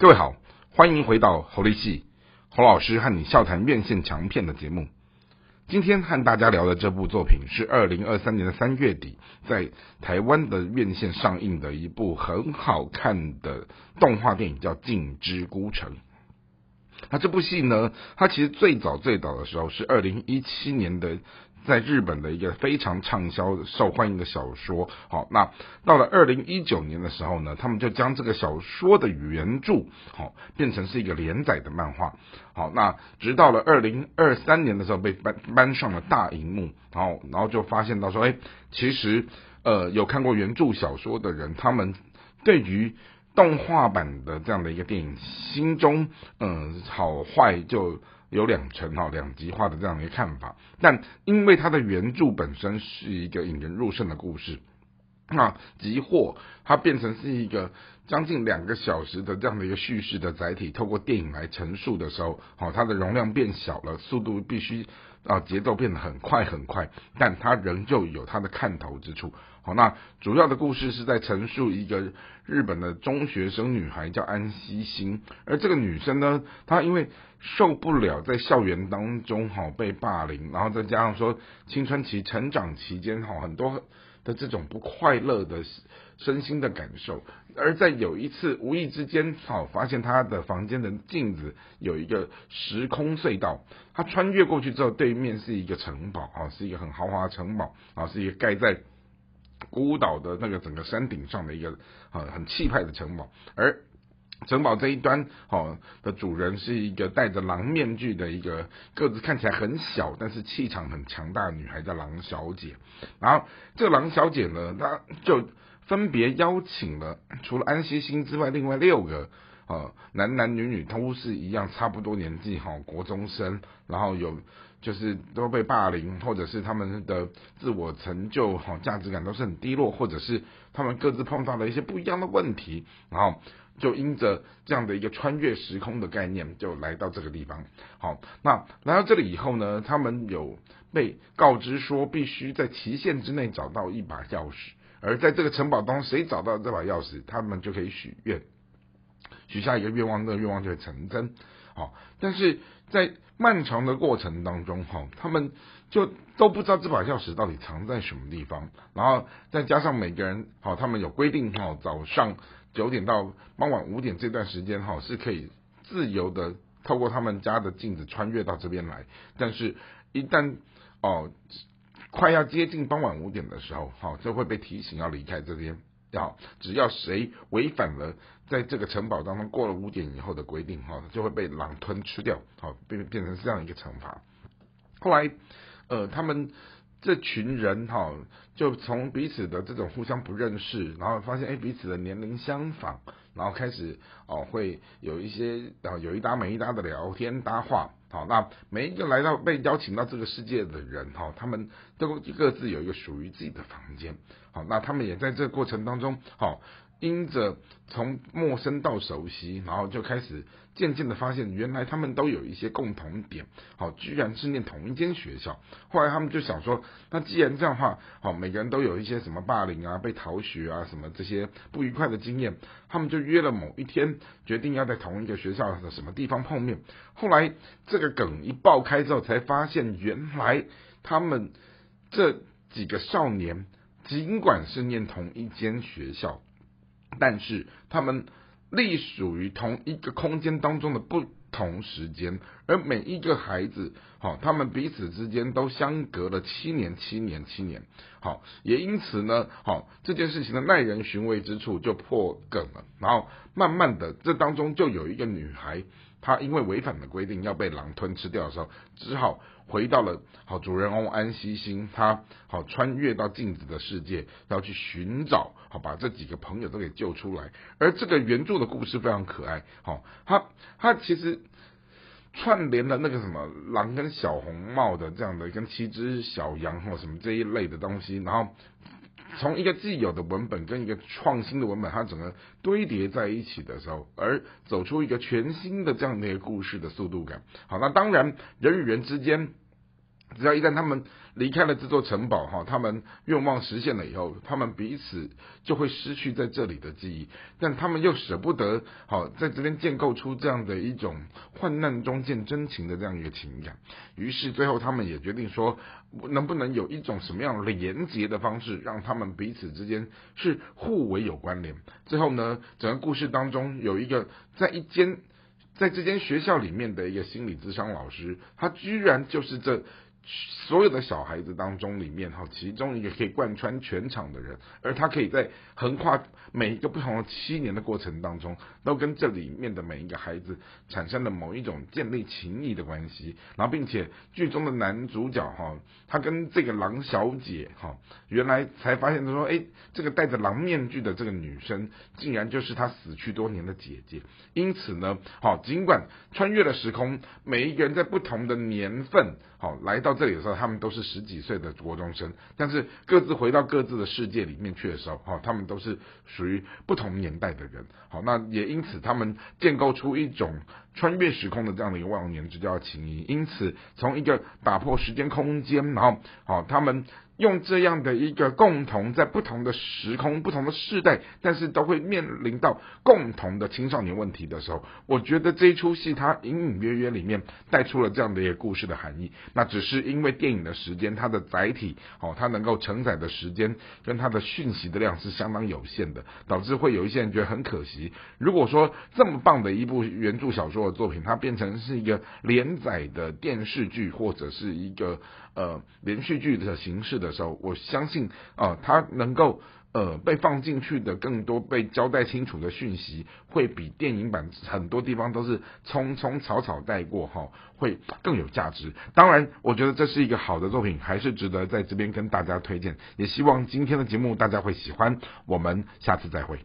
各位好，欢迎回到侯立戏侯老师和你笑谈院线强片的节目。今天和大家聊的这部作品是二零二三年的三月底在台湾的院线上映的一部很好看的动画电影，叫《镜之孤城》。那这部戏呢，它其实最早最早的时候是二零一七年的。在日本的一个非常畅销、受欢迎的小说，好，那到了二零一九年的时候呢，他们就将这个小说的原著，好，变成是一个连载的漫画，好，那直到了二零二三年的时候被搬搬上了大荧幕，然后，然后就发现到说，哎，其实，呃，有看过原著小说的人，他们对于动画版的这样的一个电影，心中，嗯，好坏就。有两层哈，两极化的这样的一个看法，但因为它的原著本身是一个引人入胜的故事，那即或它变成是一个将近两个小时的这样的一个叙事的载体，透过电影来陈述的时候，好，它的容量变小了，速度必须啊节奏变得很快很快，但它仍旧有它的看头之处。好，那主要的故事是在陈述一个日本的中学生女孩叫安西星，而这个女生呢，她因为受不了在校园当中哈被霸凌，然后再加上说青春期成长期间哈很多的这种不快乐的身心的感受，而在有一次无意之间好发现他的房间的镜子有一个时空隧道，他穿越过去之后，对面是一个城堡啊，是一个很豪华的城堡啊，是一个盖在。孤岛的那个整个山顶上的一个啊很气派的城堡，而城堡这一端哦的主人是一个戴着狼面具的一个个子看起来很小，但是气场很强大的女孩叫狼小姐。然后这个狼小姐呢，她就分别邀请了除了安西星之外，另外六个呃男男女女都是一样差不多年纪哈国中生，然后有。就是都被霸凌，或者是他们的自我成就、哈价值感都是很低落，或者是他们各自碰到了一些不一样的问题，然后就因着这样的一个穿越时空的概念，就来到这个地方。好，那来到这里以后呢，他们有被告知说，必须在期限之内找到一把钥匙，而在这个城堡中，谁找到这把钥匙，他们就可以许愿，许下一个愿望，那个愿望就会成真。好，但是在漫长的过程当中，哈，他们就都不知道这把钥匙到底藏在什么地方。然后再加上每个人，哈，他们有规定，哈，早上九点到傍晚五点这段时间，哈，是可以自由的透过他们家的镜子穿越到这边来。但是，一旦哦快要接近傍晚五点的时候，哈，就会被提醒要离开这边。要只要谁违反了在这个城堡当中过了五点以后的规定，哈，就会被狼吞吃掉，好变变成这样一个惩罚。后来，呃，他们这群人哈，就从彼此的这种互相不认识，然后发现哎彼此的年龄相仿，然后开始哦会有一些啊有一搭没一搭的聊天搭话。好，那每一个来到被邀请到这个世界的人，哈，他们都各自有一个属于自己的房间。好，那他们也在这个过程当中，好，因着从陌生到熟悉，然后就开始渐渐的发现，原来他们都有一些共同点。好，居然是念同一间学校。后来他们就想说，那既然这样的话，好，每个人都有一些什么霸凌啊、被逃学啊什么这些不愉快的经验，他们就约了某一天，决定要在同一个学校的什么地方碰面。后来这个梗一爆开之后，才发现原来他们这几个少年。尽管是念同一间学校，但是他们隶属于同一个空间当中的不同时间，而每一个孩子，好，他们彼此之间都相隔了七年，七年，七年，好，也因此呢，好，这件事情的耐人寻味之处就破梗了，然后慢慢的，这当中就有一个女孩。他因为违反了规定要被狼吞吃掉的时候，只好回到了好主人翁安西星，他好穿越到镜子的世界，要去寻找好把这几个朋友都给救出来。而这个原著的故事非常可爱，好，他他其实串联了那个什么狼跟小红帽的这样的跟七只小羊或什么这一类的东西，然后。从一个既有的文本跟一个创新的文本，它整个堆叠在一起的时候，而走出一个全新的这样的一个故事的速度感。好，那当然人与人之间只要一旦他们离开了这座城堡，哈，他们愿望实现了以后，他们彼此就会失去在这里的记忆，但他们又舍不得，好在这边建构出这样的一种患难中见真情的这样一个情感。于是最后他们也决定说，能不能有一种什么样连结的方式，让他们彼此之间是互为有关联。最后呢，整个故事当中有一个在一间在这间学校里面的一个心理咨商老师，他居然就是这。所有的小孩子当中，里面哈，其中一个可以贯穿全场的人，而他可以在横跨每一个不同的七年的过程当中，都跟这里面的每一个孩子产生了某一种建立情谊的关系。然后，并且剧中的男主角哈，他跟这个狼小姐哈，原来才发现他说，哎，这个戴着狼面具的这个女生，竟然就是他死去多年的姐姐。因此呢，好，尽管穿越了时空，每一个人在不同的年份。好，来到到这里的时候，他们都是十几岁的国中生，但是各自回到各自的世界里面去的时候，哈，他们都是属于不同年代的人。好，那也因此他们建构出一种穿越时空的这样的一个忘年之交情谊。因此，从一个打破时间空间，然后，好，他们。用这样的一个共同在不同的时空、不同的世代，但是都会面临到共同的青少年问题的时候，我觉得这一出戏它隐隐约约里面带出了这样的一个故事的含义。那只是因为电影的时间，它的载体哦，它能够承载的时间跟它的讯息的量是相当有限的，导致会有一些人觉得很可惜。如果说这么棒的一部原著小说的作品，它变成是一个连载的电视剧或者是一个。呃，连续剧的形式的时候，我相信啊，它能够呃被放进去的更多被交代清楚的讯息，会比电影版很多地方都是匆匆草草带过哈，会更有价值。当然，我觉得这是一个好的作品，还是值得在这边跟大家推荐。也希望今天的节目大家会喜欢。我们下次再会。